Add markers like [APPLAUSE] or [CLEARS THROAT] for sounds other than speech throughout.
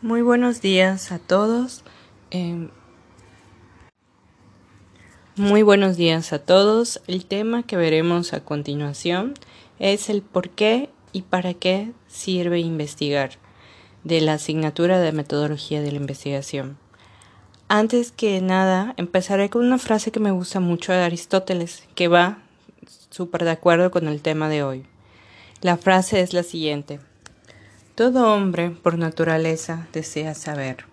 Muy buenos días a todos. Eh, muy buenos días a todos. El tema que veremos a continuación es el por qué y para qué sirve investigar de la asignatura de metodología de la investigación. Antes que nada, empezaré con una frase que me gusta mucho de Aristóteles, que va súper de acuerdo con el tema de hoy. La frase es la siguiente. Todo hombre, por naturaleza, desea saber.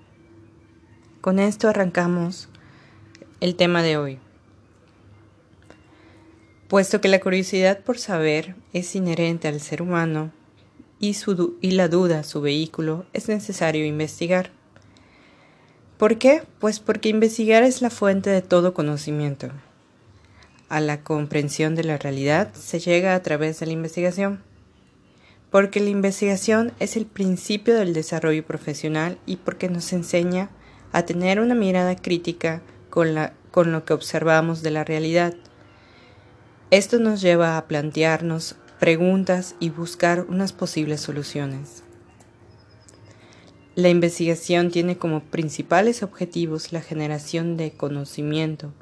Con esto arrancamos el tema de hoy. Puesto que la curiosidad por saber es inherente al ser humano y, la duda su vehículo, es necesario investigar. ¿Por qué? Pues porque investigar es la fuente de todo conocimiento. A la comprensión de la realidad se llega a través de la investigación porque la investigación es el principio del desarrollo profesional y porque nos enseña a tener una mirada crítica con, la, con lo que observamos de la realidad. Esto nos lleva a plantearnos preguntas y buscar unas posibles soluciones. La investigación tiene como principales objetivos la generación de conocimiento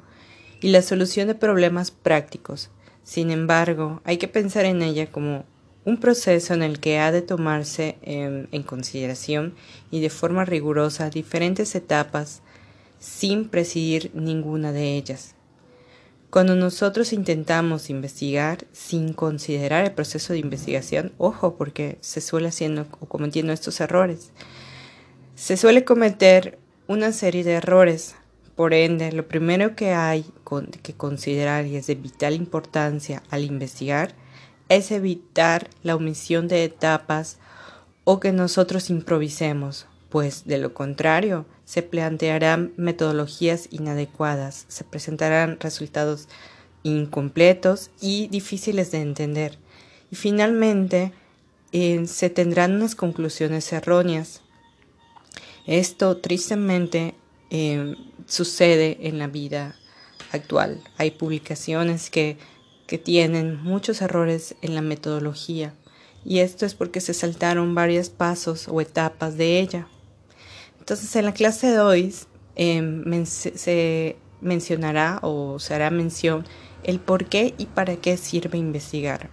y la solución de problemas prácticos. Sin embargo, hay que pensar en ella como un proceso en el que ha de tomarse en, consideración y de forma rigurosa diferentes etapas sin presidir ninguna de ellas. Cuando nosotros intentamos investigar sin considerar el proceso de investigación, ojo, porque se suele haciendo o cometiendo estos errores, se suele cometer una serie de errores. Por ende, lo primero que hay que considerar y es de vital importancia al investigar es evitar la omisión de etapas o que nosotros improvisemos, pues de lo contrario se plantearán metodologías inadecuadas, se presentarán resultados incompletos y difíciles de entender. Y finalmente eh, se tendrán unas conclusiones erróneas. Esto tristemente eh, sucede en la vida actual. Hay publicaciones que que tienen muchos errores en la metodología, y esto es porque se saltaron varios pasos o etapas de ella. Entonces, en la clase de hoy em, se mencionará o se hará mención el por qué y para qué sirve investigar.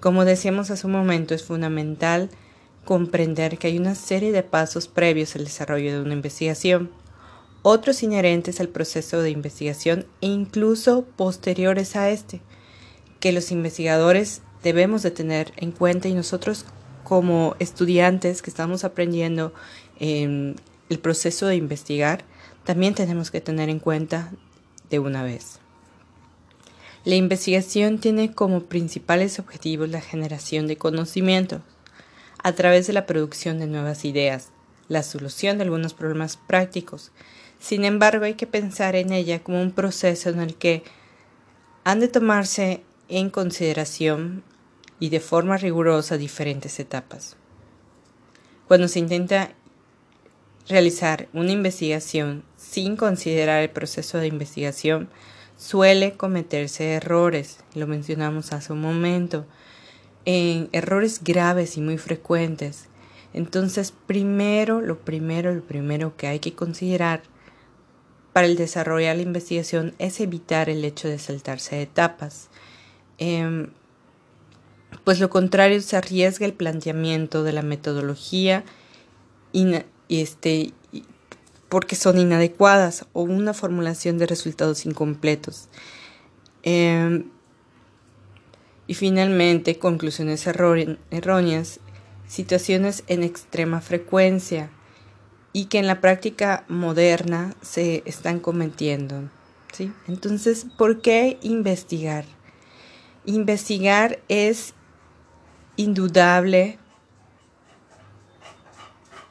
Como decíamos hace un momento, es fundamental comprender que hay una serie de pasos previos al desarrollo de una investigación otros inherentes al proceso de investigación e incluso posteriores a este, que los investigadores debemos de tener en cuenta y nosotros como estudiantes que estamos aprendiendo el proceso de investigar, también tenemos que tener en cuenta de una vez. La investigación tiene como principales objetivos la generación de conocimiento a través de la producción de nuevas ideas, la solución de algunos problemas prácticos sin embargo, hay que pensar en ella como un proceso en el que han de tomarse en consideración y de forma rigurosa diferentes etapas. Cuando se intenta realizar una investigación sin considerar el proceso de investigación, suele cometerse errores, lo mencionamos hace un momento, en errores graves y muy frecuentes. Entonces, primero, lo primero, lo primero que hay que considerar para el desarrollo de la investigación es evitar el hecho de saltarse etapas. Em, pues lo contrario se arriesga el planteamiento de la metodología este, porque son inadecuadas o una formulación de resultados incompletos. Em, y finalmente, conclusiones erróneas, situaciones en extrema frecuencia y que en la práctica moderna se están cometiendo. ¿sí? Entonces, ¿por qué investigar? Investigar es indudable,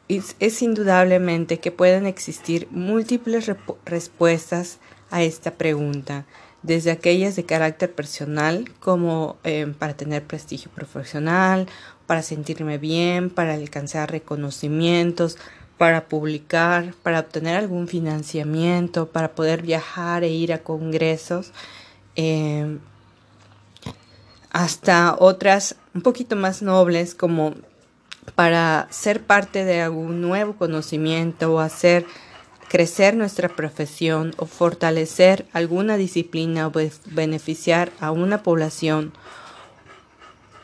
es, indudablemente que pueden existir múltiples respuestas a esta pregunta, desde aquellas de carácter personal, como eh, para tener prestigio profesional, para sentirme bien, para alcanzar reconocimientos, para publicar, para obtener algún financiamiento, para poder viajar e ir a congresos, em, hasta otras un poquito más nobles como para ser parte de algún nuevo conocimiento o hacer crecer nuestra profesión o fortalecer alguna disciplina o beneficiar a una población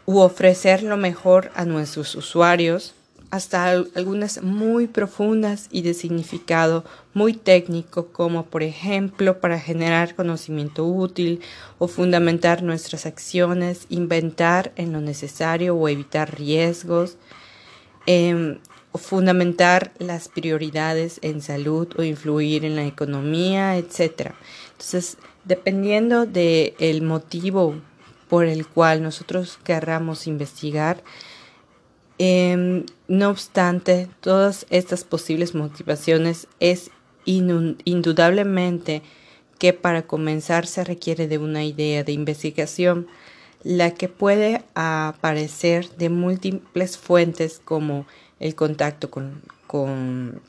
u ofrecer lo mejor a nuestros usuarios, hasta algunas muy profundas y de significado muy técnico, como por ejemplo para generar conocimiento útil o fundamentar nuestras acciones, inventar en lo necesario o evitar riesgos, em, fundamentar las prioridades en salud o influir en la economía, etc. Entonces, dependiendo del motivo por el cual nosotros querramos investigar, em, no obstante, todas estas posibles motivaciones es indudablemente que para comenzar se requiere de una idea de investigación, la que puede aparecer de múltiples fuentes como el contacto con, con,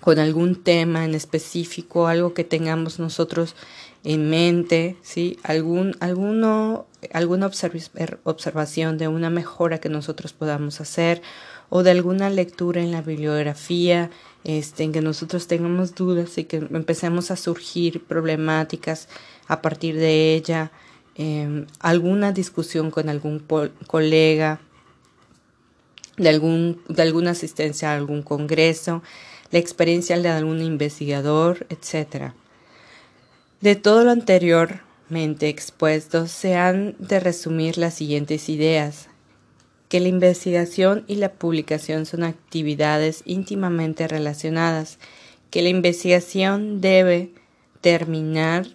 con algún tema en específico, algo que tengamos nosotros en mente, ¿sí? Algún, alguno, alguna observación de una mejora que nosotros podamos hacer o de alguna lectura en la bibliografía, este, en que nosotros tengamos dudas y que empecemos a surgir problemáticas a partir de ella, em, alguna discusión con algún colega, de, algún, de alguna asistencia a algún congreso, la experiencia de algún investigador, etc. De todo lo anteriormente expuesto, se han de resumir las siguientes ideas que la investigación y la publicación son actividades íntimamente relacionadas, que la investigación debe terminar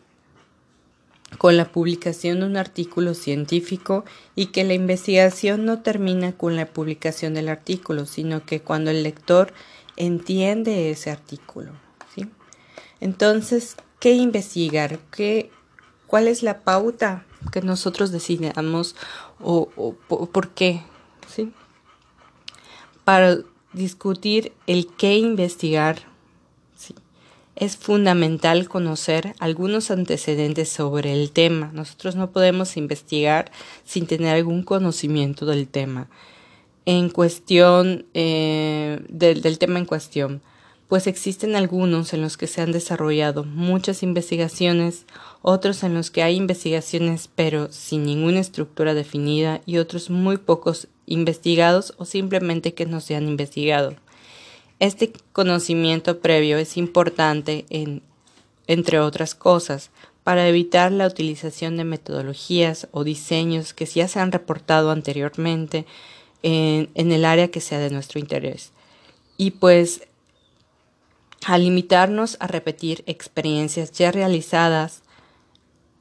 con la publicación de un artículo científico y que la investigación no termina con la publicación del artículo, sino que cuando el lector entiende ese artículo. Entonces, ¿qué investigar? ¿Qué, ¿Cuál es la pauta que nosotros decidamos o, por qué? ¿sí? Para discutir el qué investigar es fundamental conocer algunos antecedentes sobre el tema. Nosotros no podemos investigar sin tener algún conocimiento del tema. En cuestión eh, del tema en cuestión, pues existen algunos en los que se han desarrollado muchas investigaciones, otros en los que hay investigaciones pero sin ninguna estructura definida y otros muy pocos investigados o simplemente que no se han investigado. Este conocimiento previo es importante, en, entre otras cosas, para evitar la utilización de metodologías o diseños que ya se han reportado anteriormente en, el área que sea de nuestro interés. Y pues, al limitarnos a repetir experiencias ya realizadas,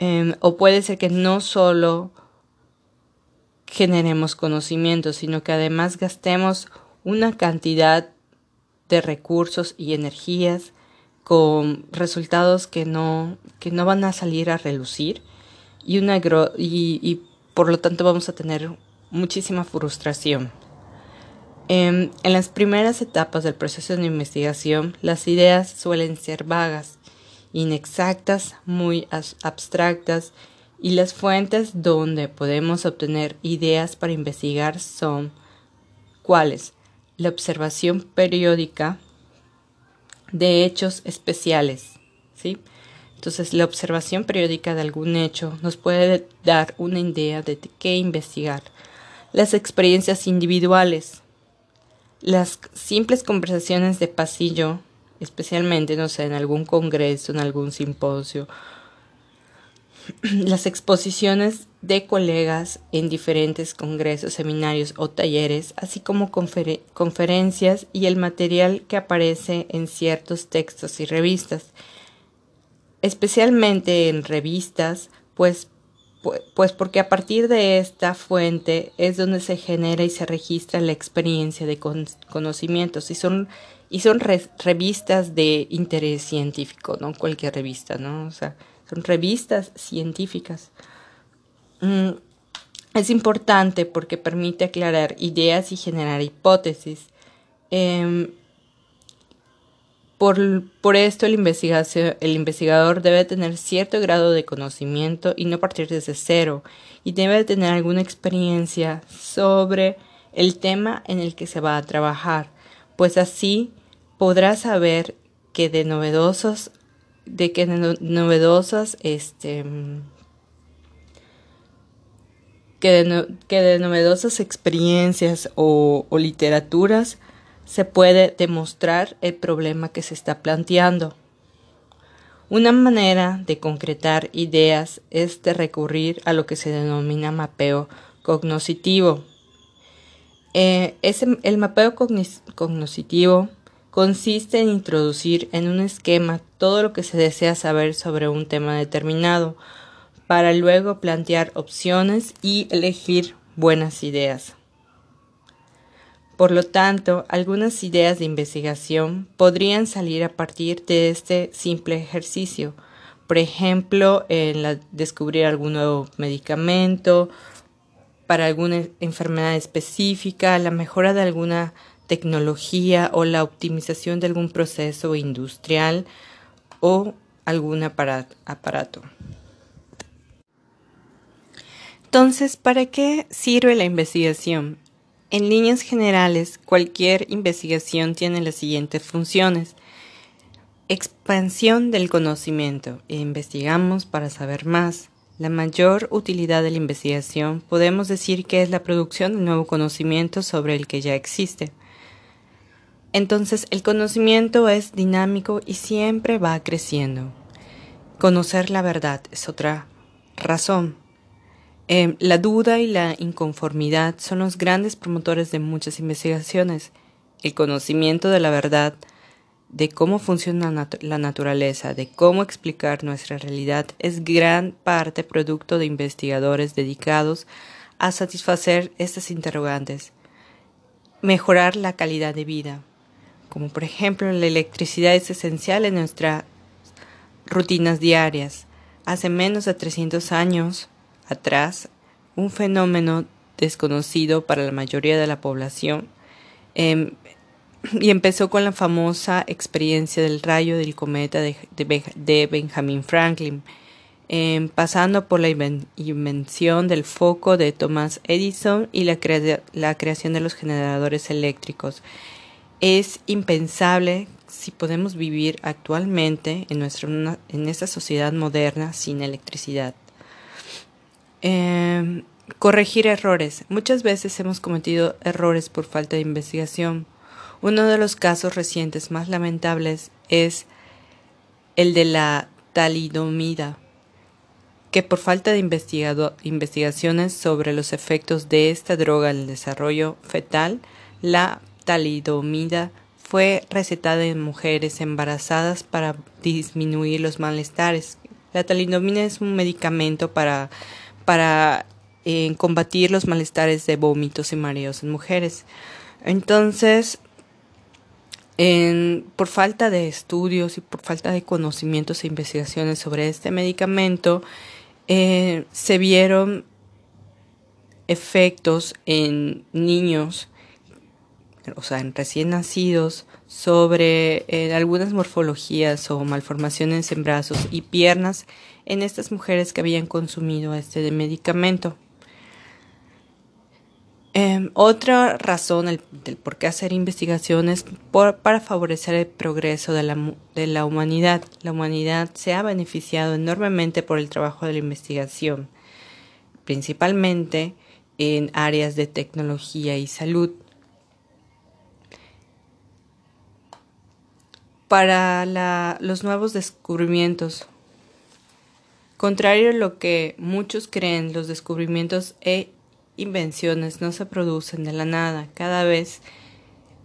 em, o puede ser que no solo generemos conocimiento, sino que además gastemos una cantidad de recursos y energías con resultados que no, que no van a salir a relucir y, una y, y por lo tanto vamos a tener muchísima frustración. En, en, las primeras etapas del proceso de investigación, las ideas suelen ser vagas, inexactas, muy abstractas, y las fuentes donde podemos obtener ideas para investigar son cuáles? la observación periódica de hechos especiales, ¿sí? Entonces, la observación periódica de algún hecho nos puede dar una idea de qué investigar. Las experiencias individuales, las simples conversaciones de pasillo, especialmente, no sé, en algún congreso, en algún simposio, [CLEARS THROAT] las exposiciones de colegas en diferentes congresos, seminarios o talleres, así como conferencias y el material que aparece en ciertos textos y revistas. Especialmente en revistas, pues, pues porque a partir de esta fuente es donde se genera y se registra la experiencia de conocimientos y son y son revistas de interés científico, no cualquier revista, ¿no? O sea, son revistas científicas. Mm, es importante porque permite aclarar ideas y generar hipótesis. Em, por, por, esto el, el investigador debe tener cierto grado de conocimiento y no partir desde cero, y debe tener alguna experiencia sobre el tema en el que se va a trabajar, pues así podrás saber que de novedosos, de que de novedosas, este, que de, que de novedosas experiencias o literaturas se puede demostrar el problema que se está planteando. Una manera de concretar ideas es de recurrir a lo que se denomina mapeo cognoscitivo. Eh, el mapeo cognoscitivo consiste en introducir en un esquema todo lo que se desea saber sobre un tema determinado, para luego plantear opciones y elegir buenas ideas. Por lo tanto, algunas ideas de investigación podrían salir a partir de este simple ejercicio. Por ejemplo, en descubrir algún nuevo medicamento para alguna enfermedad específica, la mejora de alguna tecnología o la optimización de algún proceso industrial o algún aparato. Entonces, ¿para qué sirve la investigación? En líneas generales, cualquier investigación tiene las siguientes funciones. Expansión del conocimiento. Investigamos para saber más. La mayor utilidad de la investigación podemos decir que es la producción de nuevo conocimiento sobre el que ya existe. Entonces, el conocimiento es dinámico y siempre va creciendo. Conocer la verdad es otra razón Em, la duda y la inconformidad son los grandes promotores de muchas investigaciones. El conocimiento de la verdad, de cómo funciona la naturaleza, de cómo explicar nuestra realidad, es gran parte producto de investigadores dedicados a satisfacer estas interrogantes. Mejorar la calidad de vida, como por ejemplo la electricidad es esencial en nuestras rutinas diarias. Hace menos de 300 años, atrás, un fenómeno desconocido para la mayoría de la población, em, y empezó con la famosa experiencia del rayo del cometa de, Benjamin Franklin, em, pasando por la invención del foco de Thomas Edison y la, la creación de los generadores eléctricos. Es impensable si podemos vivir actualmente en, nuestra, en esta sociedad moderna sin electricidad. Em, corregir errores. Muchas veces hemos cometido errores por falta de investigación. Uno de los casos recientes más lamentables es el de la talidomida, que por falta de investigaciones sobre los efectos de esta droga en el desarrollo fetal, la talidomida fue recetada en mujeres embarazadas para disminuir los malestares. La talidomida es un medicamento para para eh, combatir los malestares de vómitos y mareos en mujeres. Entonces, por falta de estudios y por falta de conocimientos e investigaciones sobre este medicamento, eh, se vieron efectos en niños, o sea, en recién nacidos, sobre eh, algunas morfologías o malformaciones en brazos y piernas en estas mujeres que habían consumido este medicamento. Em, otra razón del por qué hacer investigaciones por, para favorecer el progreso de la, de la humanidad. La humanidad se ha beneficiado enormemente por el trabajo de la investigación, principalmente en áreas de tecnología y salud. Para los nuevos descubrimientos Contrario a lo que muchos creen, los descubrimientos e invenciones no se producen de la nada. Cada vez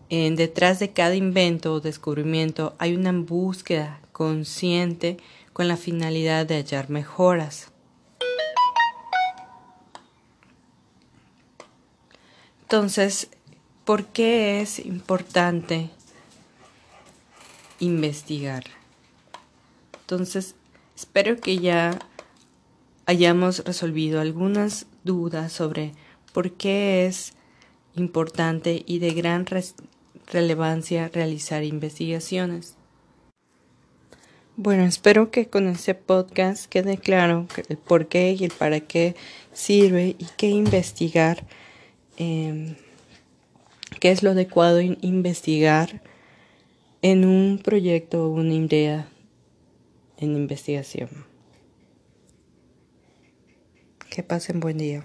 en detrás de cada invento o descubrimiento hay una búsqueda consciente con la finalidad de hallar mejoras. Entonces, ¿por qué es importante investigar? Entonces, Espero que ya hayamos resolvido algunas dudas sobre por qué es importante y de gran relevancia realizar investigaciones. Bueno, espero que con este podcast quede claro el por qué y el para qué sirve y qué investigar. Em, qué es lo adecuado investigar en un proyecto o una idea en investigación. Que pasen buen día.